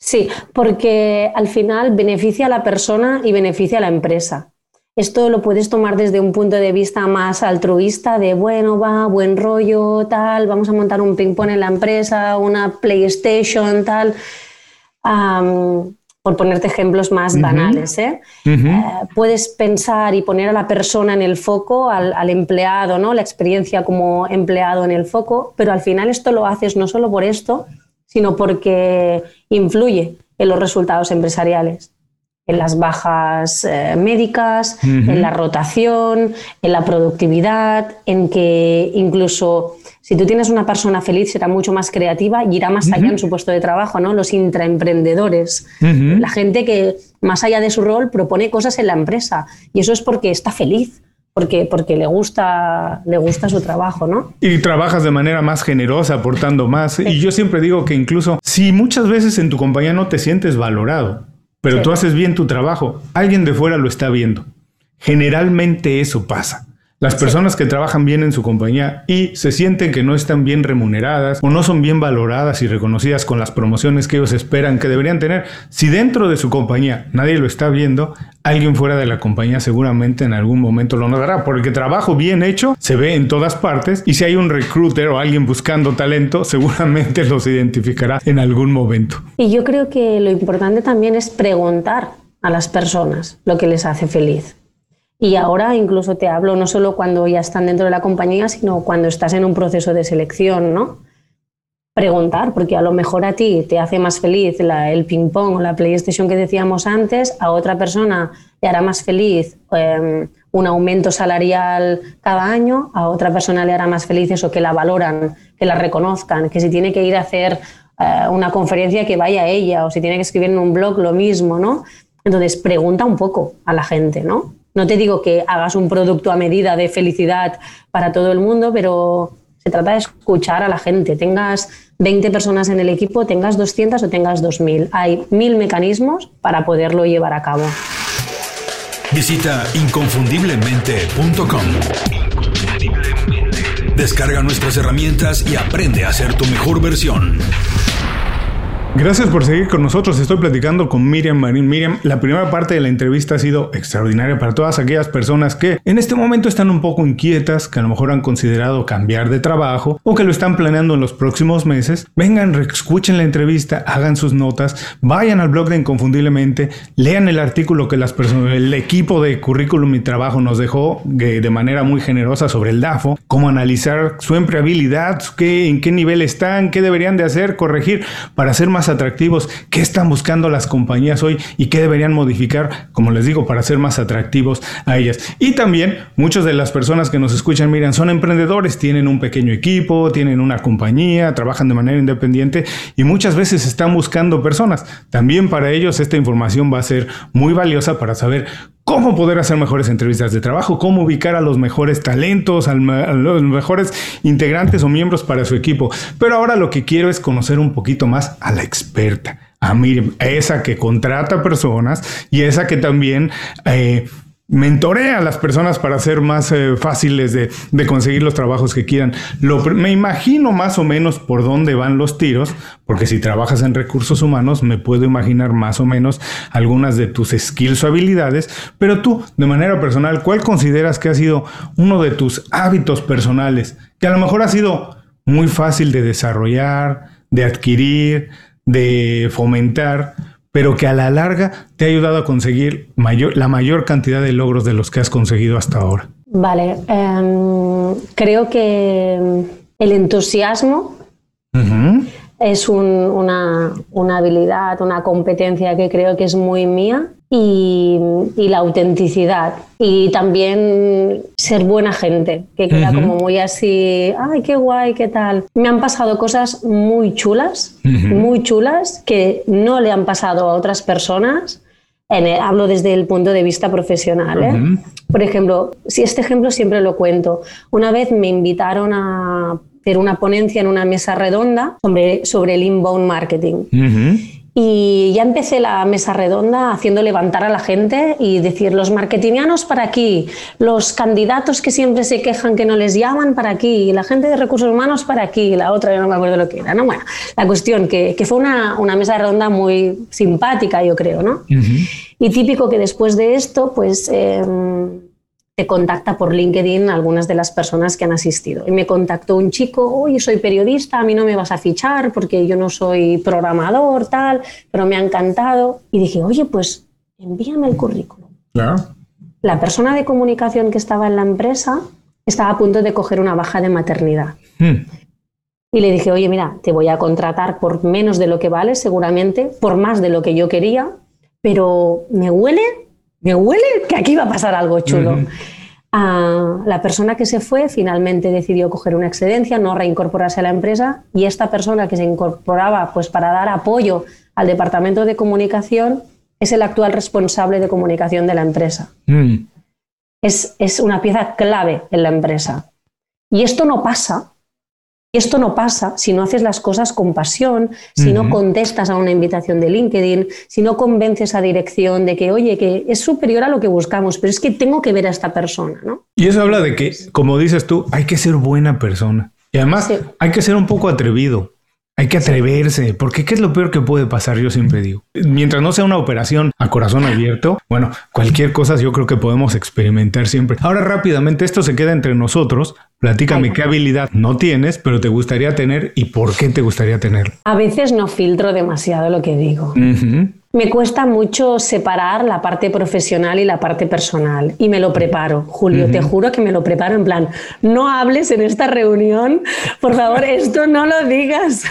Sí, porque al final beneficia a la persona y beneficia a la empresa. Esto lo puedes tomar desde un punto de vista más altruista, de bueno, va, buen rollo, tal, vamos a montar un ping-pong en la empresa, una PlayStation, tal por ponerte ejemplos más banales. ¿eh? Eh, puedes pensar y poner a la persona en el foco, al, empleado, ¿no? la experiencia como empleado en el foco, pero al final esto lo haces no solo por esto, sino porque influye en los resultados empresariales, en las bajas eh, médicas, en la rotación, en la productividad, en que incluso si tú tienes una persona feliz, será mucho más creativa y irá más allá en su puesto de trabajo, ¿no? Los intraemprendedores, la gente que más allá de su rol propone cosas en la empresa. Y eso es porque está feliz. Porque, porque le, gusta, le gusta su trabajo, ¿no? Y trabajas de manera más generosa, aportando más. Y yo siempre digo que incluso si muchas veces en tu compañía no te sientes valorado, pero tú haces bien tu trabajo, alguien de fuera lo está viendo. Generalmente eso pasa. Las personas que trabajan bien en su compañía y se sienten que no están bien remuneradas o no son bien valoradas y reconocidas con las promociones que ellos esperan que deberían tener, si dentro de su compañía nadie lo está viendo, alguien fuera de la compañía seguramente en algún momento lo notará, porque trabajo bien hecho se ve en todas partes y si hay un recruiter o alguien buscando talento, seguramente los identificará en algún momento. Y yo creo que lo importante también es preguntar a las personas lo que les hace feliz. Y ahora incluso te hablo no solo cuando ya están dentro de la compañía, sino cuando estás en un proceso de selección, ¿no? Preguntar, porque a lo mejor a ti te hace más feliz el ping-pong o la PlayStation que decíamos antes, a otra persona le hará más feliz em, un aumento salarial cada año, a otra persona le hará más feliz eso, que la valoran, que la reconozcan, que si tiene que ir a hacer eh, una conferencia que vaya a ella o si tiene que escribir en un blog lo mismo, ¿no? Entonces pregunta un poco a la gente, ¿no? No te digo que hagas un producto a medida de felicidad para todo el mundo, pero se trata de escuchar a la gente. Tengas 20 personas en el equipo, tengas 200 o tengas 2000. Hay mil mecanismos para poderlo llevar a cabo. Visita inconfundiblemente.com. Descarga nuestras herramientas y aprende a ser tu mejor versión. Gracias por seguir con nosotros. Estoy platicando con Miriam Marín. Miriam, la primera parte de la entrevista ha sido extraordinaria para todas aquellas personas que en este momento están un poco inquietas, que a lo mejor han considerado cambiar de trabajo o que lo están planeando en los próximos meses. Vengan, escuchen la entrevista, hagan sus notas, vayan al blog de Inconfundiblemente, lean el artículo que las personas, el equipo de currículum y trabajo nos dejó de manera muy generosa sobre el DAFO, cómo analizar su empleabilidad, qué, en qué nivel están, qué deberían de hacer, corregir para ser más atractivos, qué están buscando las compañías hoy y qué deberían modificar, como les digo, para ser más atractivos a ellas. Y también muchas de las personas que nos escuchan, miran, son emprendedores, tienen un pequeño equipo, tienen una compañía, trabajan de manera independiente y muchas veces están buscando personas. También para ellos esta información va a ser muy valiosa para saber cómo poder hacer mejores entrevistas de trabajo, cómo ubicar a los mejores talentos, a los mejores integrantes o miembros para su equipo. Pero ahora lo que quiero es conocer un poquito más a la experta, a a esa que contrata personas y esa que también eh, mentorea a las personas para ser más eh, fáciles de, conseguir los trabajos que quieran. me imagino más o menos por dónde van los tiros, porque si trabajas en recursos humanos, me puedo imaginar más o menos algunas de tus skills o habilidades, pero tú, de manera personal, ¿cuál consideras que ha sido uno de tus hábitos personales que a lo mejor ha sido muy fácil de desarrollar, de adquirir, de fomentar? Pero que a la larga te ha ayudado a conseguir mayor, la mayor cantidad de logros de los que has conseguido hasta ahora? Vale, em, creo que el entusiasmo, es una, una, habilidad, una competencia que creo que es muy mía y, y, la autenticidad y también ser buena gente, que queda como muy así, ay, qué guay, qué tal. Me han pasado cosas muy chulas, muy chulas, que no le han pasado a otras personas. En hablo desde el punto de vista profesional. ¿eh? Por ejemplo, si este ejemplo siempre lo cuento. Una vez me invitaron a hacer una ponencia en una mesa redonda sobre, sobre el inbound marketing. Y ya empecé la mesa redonda haciendo levantar a la gente y decir los marketingianos para aquí, los candidatos que siempre se quejan que no les llaman para aquí, la gente de recursos humanos para aquí, la otra yo no me acuerdo lo que era. ¿no? Bueno, la cuestión que, que fue una, una, mesa redonda muy simpática, yo creo, ¿no? Y típico que después de esto, pues... Eh, te contacta por LinkedIn algunas de las personas que han asistido. Y me contactó un chico, oye, soy periodista, a mí no me vas a fichar porque yo no soy programador, tal, pero me ha encantado. Y dije, oye, pues envíame el currículum. La persona de comunicación que estaba en la empresa estaba a punto de coger una baja de maternidad. Hmm. Y le dije, oye, mira, te voy a contratar por menos de lo que vale, seguramente, por más de lo que yo quería, pero me huele me huele que aquí va a pasar algo chulo. Ah, la persona que se fue finalmente decidió coger una excedencia, no reincorporarse a la empresa y esta persona que se incorporaba pues, para dar apoyo al departamento de comunicación es el actual responsable de comunicación de la empresa. Mm. Es, es una pieza clave en la empresa. Y esto no pasa y esto no pasa si no haces las cosas con pasión, si no contestas a una invitación de LinkedIn, si no convences a dirección de que, oye, que es superior a lo que buscamos, pero es que tengo que ver a esta persona, ¿no? Y eso habla de que, como dices tú, hay que ser buena persona. Y además hay que ser un poco atrevido. Hay que atreverse, porque ¿qué es lo peor que puede pasar? Yo siempre digo. Mientras no sea una operación a corazón abierto, bueno, cualquier cosa yo creo que podemos experimentar siempre. Ahora rápidamente, esto se queda entre nosotros. Platícame qué habilidad no tienes, pero te gustaría tener y por qué te gustaría tener. A veces no filtro demasiado lo que digo. Me cuesta mucho separar la parte profesional y la parte personal y me lo preparo, Julio, te juro que me lo preparo en plan, no hables en esta reunión, por favor, esto no lo digas.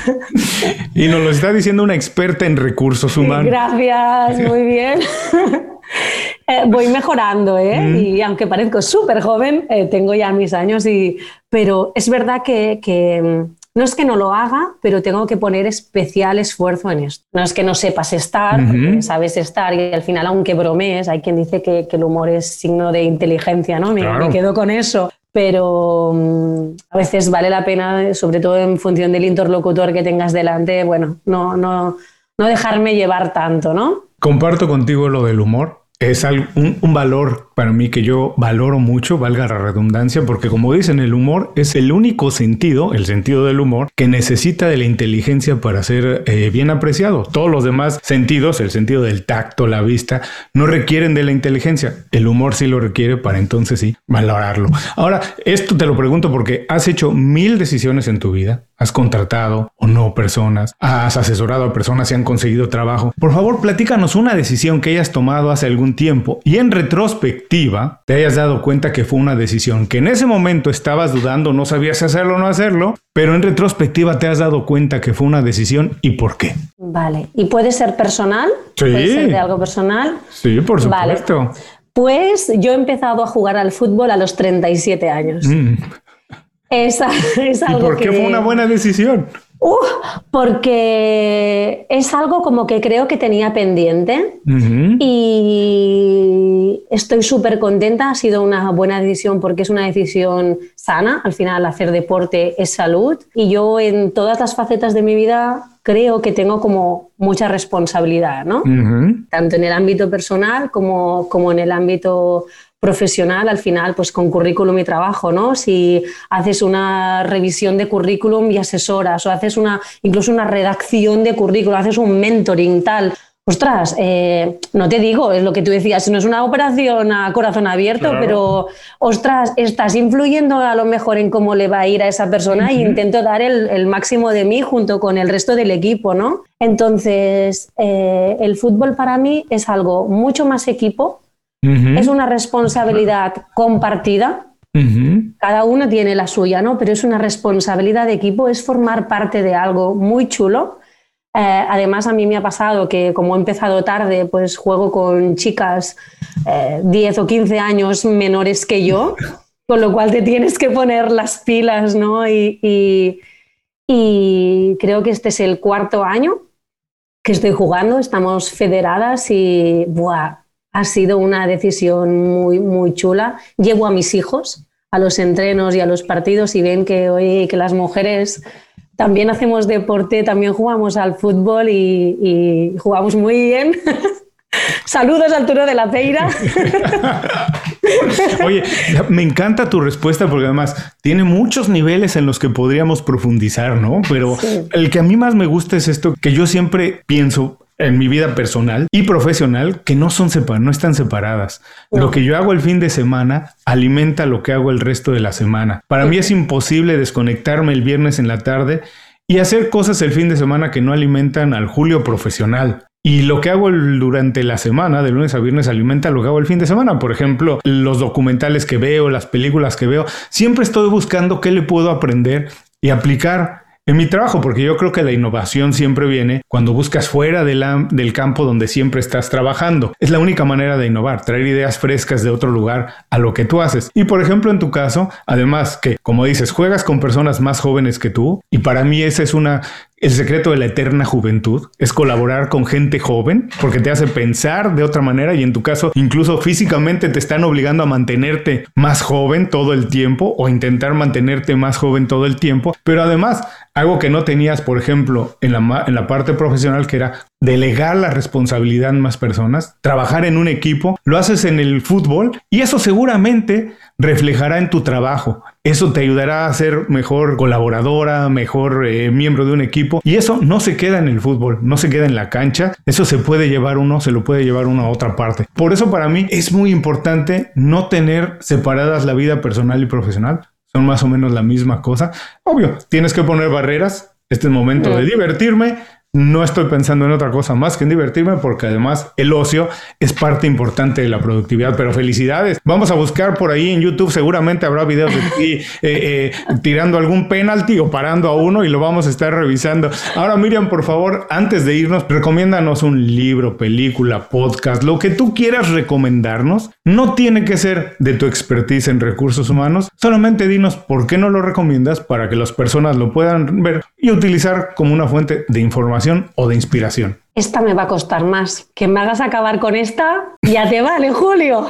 Y nos lo está diciendo una experta en recursos humanos. Gracias, muy bien. Eh, voy mejorando, ¿eh? Y aunque parezco súper joven, eh, tengo ya mis años, y, pero es verdad que, que no es que no lo haga, pero tengo que poner especial esfuerzo en esto. No es que no sepas estar, sabes estar y al final, aunque bromees, hay quien dice que, el humor es signo de inteligencia, ¿no? Me, me quedo con eso. Pero mm, a veces vale la pena, sobre todo en función del interlocutor que tengas delante, bueno, no, no, no dejarme llevar tanto, ¿no? Comparto contigo lo del humor es un, un, valor para mí que yo valoro mucho, valga la redundancia, porque como dicen, el humor es el único sentido, el sentido del humor, que necesita de la inteligencia para ser eh, bien apreciado. Todos los demás sentidos, el sentido del tacto, la vista, no requieren de la inteligencia. El humor sí lo requiere para entonces sí valorarlo. Ahora, esto te lo pregunto porque has hecho mil decisiones en tu vida, has contratado o no personas, has asesorado a personas y han conseguido trabajo. Por favor, platícanos una decisión que hayas tomado hace algún tiempo y en retrospectiva te hayas dado cuenta que fue una decisión que en ese momento estabas dudando, no sabías si hacerlo o no hacerlo, pero en retrospectiva te has dado cuenta que fue una decisión y por qué. Vale, ¿y puede ser personal? Sí. ¿Puede ser de algo personal? Sí, por supuesto. Pues yo he empezado a jugar al fútbol a los 37 años. Mm. Esa, es algo ¿Y por qué fue una buena decisión? Uh, porque es algo como que creo que tenía pendiente y estoy súper contenta. Ha sido una buena decisión porque es una decisión sana. Al final, hacer deporte es salud y yo en todas las facetas de mi vida creo que tengo como mucha responsabilidad, ¿no? Tanto en el ámbito personal como, como en el ámbito profesional, al final, pues con currículum y trabajo, ¿no? Si haces una revisión de currículum y asesoras, o haces una, incluso una redacción de currículum, haces un mentoring, tal. Ostras, eh, no te digo, es lo que tú decías, no es una operación a corazón abierto, pero ostras, estás influyendo a lo mejor en cómo le va a ir a esa persona e intento dar el, máximo de mí junto con el resto del equipo, ¿no? Entonces, eh, el fútbol para mí es algo mucho más equipo, es una responsabilidad compartida Cada uno tiene la suya, ¿no? Pero es una responsabilidad de equipo, es formar parte de algo muy chulo. Eh, además, a mí me ha pasado que como he empezado tarde, pues juego con chicas 10 eh, o 15 años menores que yo, con lo cual te tienes que poner las pilas, ¿no? Y, y creo que este es el cuarto año que estoy jugando, estamos federadas y buah, ha sido una decisión muy, muy chula. Llevo a mis hijos a los entrenos y a los partidos y ven que hoy que las mujeres también hacemos deporte, también jugamos al fútbol y, y jugamos muy bien. Saludos al Turo de la Peira. Oye, me encanta tu respuesta porque además tiene muchos niveles en los que podríamos profundizar, ¿no? Pero el que a mí más me gusta es esto que yo siempre pienso en mi vida personal y profesional que no son separadas, no están separadas. Lo que yo hago el fin de semana alimenta lo que hago el resto de la semana. Para mí es imposible desconectarme el viernes en la tarde y hacer cosas el fin de semana que no alimentan al Julio profesional. Y lo que hago durante la semana, de lunes a viernes, alimenta lo que hago el fin de semana. Por ejemplo, los documentales que veo, las películas que veo, siempre estoy buscando qué le puedo aprender y aplicar en mi trabajo, porque yo creo que la innovación siempre viene cuando buscas fuera del campo donde siempre estás trabajando. Es la única manera de innovar, traer ideas frescas de otro lugar a lo que tú haces. Y por ejemplo, en tu caso, además que, como dices, juegas con personas más jóvenes que tú, y para mí esa es una el secreto de la eterna juventud es colaborar con gente joven porque te hace pensar de otra manera y en tu caso incluso físicamente te están obligando a mantenerte más joven todo el tiempo o intentar mantenerte más joven todo el tiempo. Pero además, algo que no tenías, por ejemplo, en la, en la parte profesional que era delegar la responsabilidad en más personas, trabajar en un equipo, lo haces en el fútbol y eso seguramente reflejará en tu trabajo. Eso te ayudará a ser mejor colaboradora, mejor eh, miembro de un equipo. Y eso no se queda en el fútbol, no se queda en la cancha. Eso se puede llevar uno, se lo puede llevar uno a otra parte. Por eso para mí es muy importante no tener separadas la vida personal y profesional. Son más o menos la misma cosa. Obvio, tienes que poner barreras. Este es el momento de divertirme, no estoy pensando en otra cosa más que en divertirme porque además el ocio es parte importante de la productividad. Pero felicidades. Vamos a buscar por ahí en YouTube. Seguramente habrá videos de ti eh, eh, tirando algún penalti o parando a uno y lo vamos a estar revisando. Ahora Miriam, por favor, antes de irnos, recomiéndanos un libro, película, podcast, lo que tú quieras recomendarnos. No tiene que ser de tu expertise en recursos humanos. Solamente dinos por qué no lo recomiendas para que las personas lo puedan ver y utilizar como una fuente de información o de inspiración? Esta me va a costar más. Que me hagas acabar con esta, ya te vale, Julio.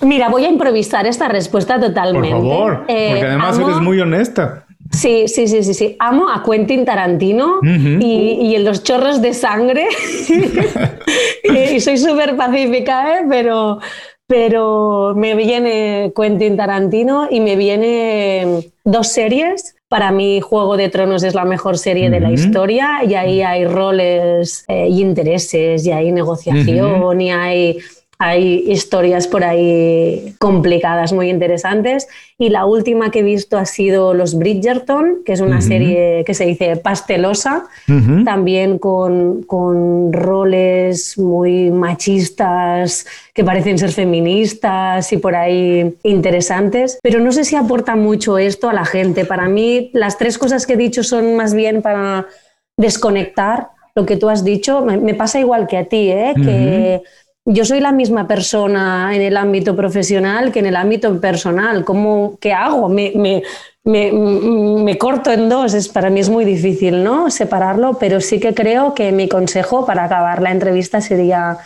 Mira, voy a improvisar esta respuesta totalmente. Por favor, porque eh, además eres muy honesta. Sí, sí, sí, sí, sí. Amo a Quentin Tarantino y, en los chorros de sangre. y, soy súper pacífica, ¿eh? pero, pero me viene Quentin Tarantino y me viene dos series para mí Juego de Tronos es la mejor serie de la historia y ahí hay roles eh, y intereses y hay negociación y hay hay historias por ahí complicadas, muy interesantes. Y la última que he visto ha sido Los Bridgerton, que es una serie que se dice pastelosa, también con, con, roles muy machistas, que parecen ser feministas y por ahí interesantes. Pero no sé si aporta mucho esto a la gente. Para mí, las tres cosas que he dicho son más bien para desconectar lo que tú has dicho. Me, pasa igual que a ti, ¿eh? que yo soy la misma persona en el ámbito profesional que en el ámbito personal. ¿Cómo, ¿Qué hago? Me, me, me, corto en dos. Es, para mí es muy difícil ¿no? separarlo, pero sí que creo que mi consejo para acabar la entrevista sería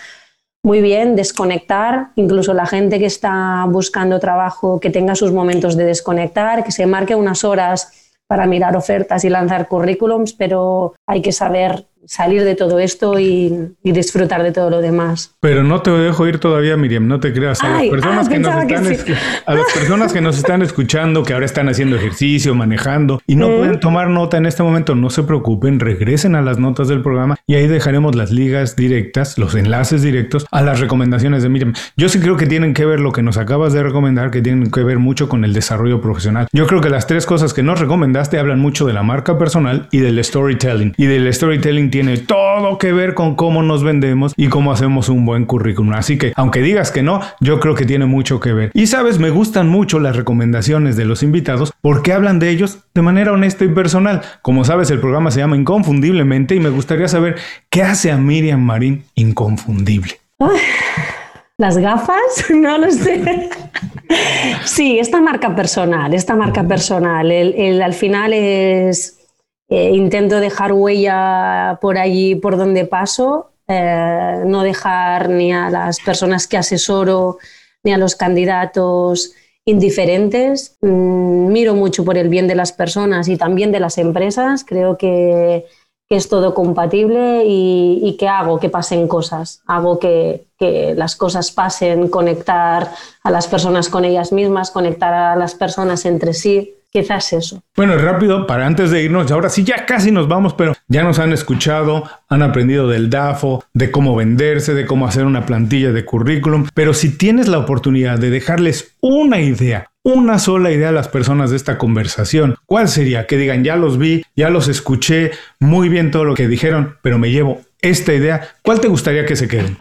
muy bien desconectar, incluso la gente que está buscando trabajo, que tenga sus momentos de desconectar, que se marque unas horas para mirar ofertas y lanzar currículums, pero hay que saber salir de todo esto y, disfrutar de todo lo demás. Pero no te dejo ir todavía, Miriam, no te creas. A, las, personas ah, que nos están a las personas que nos están escuchando, que ahora están haciendo ejercicio, manejando y no pueden tomar nota en este momento, no se preocupen, regresen a las notas del programa y ahí dejaremos las ligas directas, los enlaces directos a las recomendaciones de Miriam. Yo sí creo que tienen que ver lo que nos acabas de recomendar, que tienen que ver mucho con el desarrollo profesional. Yo creo que las tres cosas que nos recomendaste hablan mucho de la marca personal y del storytelling. Y del storytelling tiene todo que ver con cómo nos vendemos y cómo hacemos un buen currículum. Así que, aunque digas que no, yo creo que tiene mucho que ver. Y sabes, me gustan mucho las recomendaciones de los invitados porque hablan de ellos de manera honesta y personal. Como sabes, el programa se llama Inconfundiblemente y me gustaría saber qué hace a Miriam Marín inconfundible. Las gafas, no lo sé. Sí, esta marca personal, esta marca personal, el, al final es, eh, intento dejar huella por allí, por donde paso, eh, no dejar ni a las personas que asesoro, ni a los candidatos indiferentes. Mm, miro mucho por el bien de las personas y también de las empresas. Creo que es todo compatible y, que hago que pasen cosas, hago que, las cosas pasen, conectar a las personas con ellas mismas, conectar a las personas entre sí. Quizás eso. Bueno, rápido, para antes de irnos, ahora sí ya casi nos vamos, pero ya nos han escuchado, han aprendido del DAFO, de cómo venderse, de cómo hacer una plantilla de currículum, pero si tienes la oportunidad de dejarles una idea, una sola idea a las personas de esta conversación. ¿Cuál sería? Que digan, ya los vi, ya los escuché, muy bien todo lo que dijeron, pero me llevo esta idea. ¿Cuál te gustaría que se queden?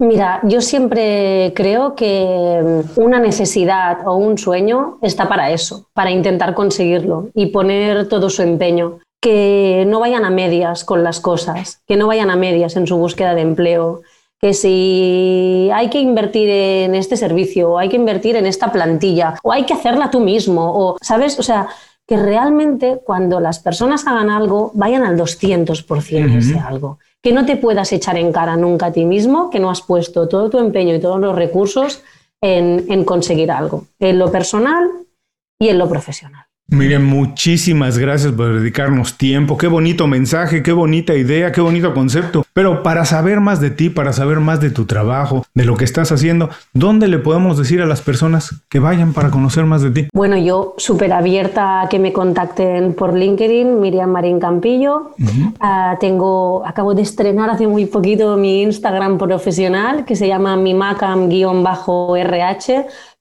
Mira, yo siempre creo que una necesidad o un sueño está para eso, para intentar conseguirlo y poner todo su empeño. Que no vayan a medias con las cosas, que no vayan a medias en su búsqueda de empleo, que si hay que invertir en este servicio, o hay que invertir en esta plantilla, o hay que hacerla tú mismo, o, ¿sabes? O sea, que realmente cuando las personas hagan algo, vayan al 200% de ese algo. Que no te puedas echar en cara nunca a ti mismo, que no has puesto todo tu empeño y todos los recursos en, en conseguir algo, en lo personal y en lo profesional. Miren, muchísimas gracias por dedicarnos tiempo. Qué bonito mensaje, qué bonita idea, qué bonito concepto. Pero para saber más de ti, para saber más de tu trabajo, de lo que estás haciendo, ¿dónde le podemos decir a las personas que vayan para conocer más de ti? Bueno, yo súper abierta a que me contacten por LinkedIn, Miriam Marín Campillo. Ah, tengo, acabo de estrenar hace muy poquito mi Instagram profesional que se llama mimacam-rh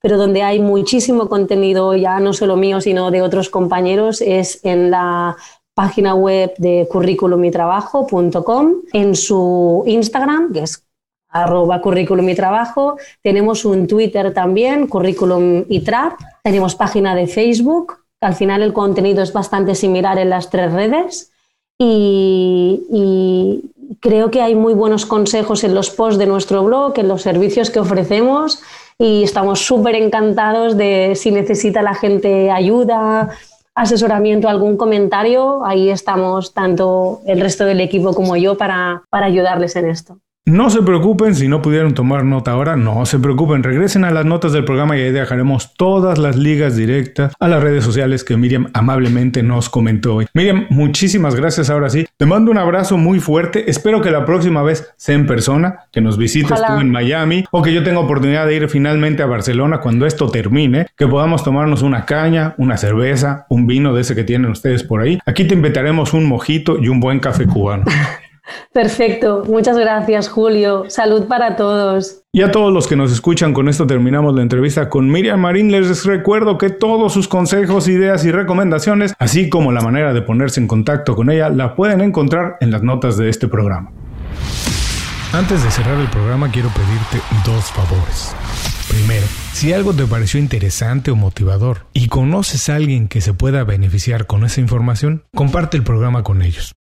pero donde hay muchísimo contenido ya no solo mío, sino de otros compañeros, es en la página web de currículumitrabajo.com, en su Instagram, que es arroba currículum y trabajo. Tenemos un Twitter también, currículum y trap. Tenemos página de Facebook. Al final el contenido es bastante similar en las tres redes. Y, y, creo que hay muy buenos consejos en los posts de nuestro blog, en los servicios que ofrecemos y estamos súper encantados de si necesita la gente ayuda, asesoramiento, algún comentario, ahí estamos tanto el resto del equipo como yo para, para ayudarles en esto. No se preocupen si no pudieron tomar nota ahora, no se preocupen, regresen a las notas del programa y ahí dejaremos todas las ligas directas a las redes sociales que Miriam amablemente nos comentó hoy. Miriam, muchísimas gracias ahora sí. Te mando un abrazo muy fuerte. Espero que la próxima vez sea en persona, que nos visites tú en Miami o que yo tenga oportunidad de ir finalmente a Barcelona cuando esto termine, que podamos tomarnos una caña, una cerveza, un vino de ese que tienen ustedes por ahí. Aquí te invitaremos un mojito y un buen café cubano. Perfecto, muchas gracias Julio. Salud para todos. Y a todos los que nos escuchan, con esto terminamos la entrevista con Miriam Marín. Les recuerdo que todos sus consejos, ideas y recomendaciones, así como la manera de ponerse en contacto con ella, la pueden encontrar en las notas de este programa. Antes de cerrar el programa, quiero pedirte dos favores. Primero, si algo te pareció interesante o motivador y conoces a alguien que se pueda beneficiar con esa información, comparte el programa con ellos.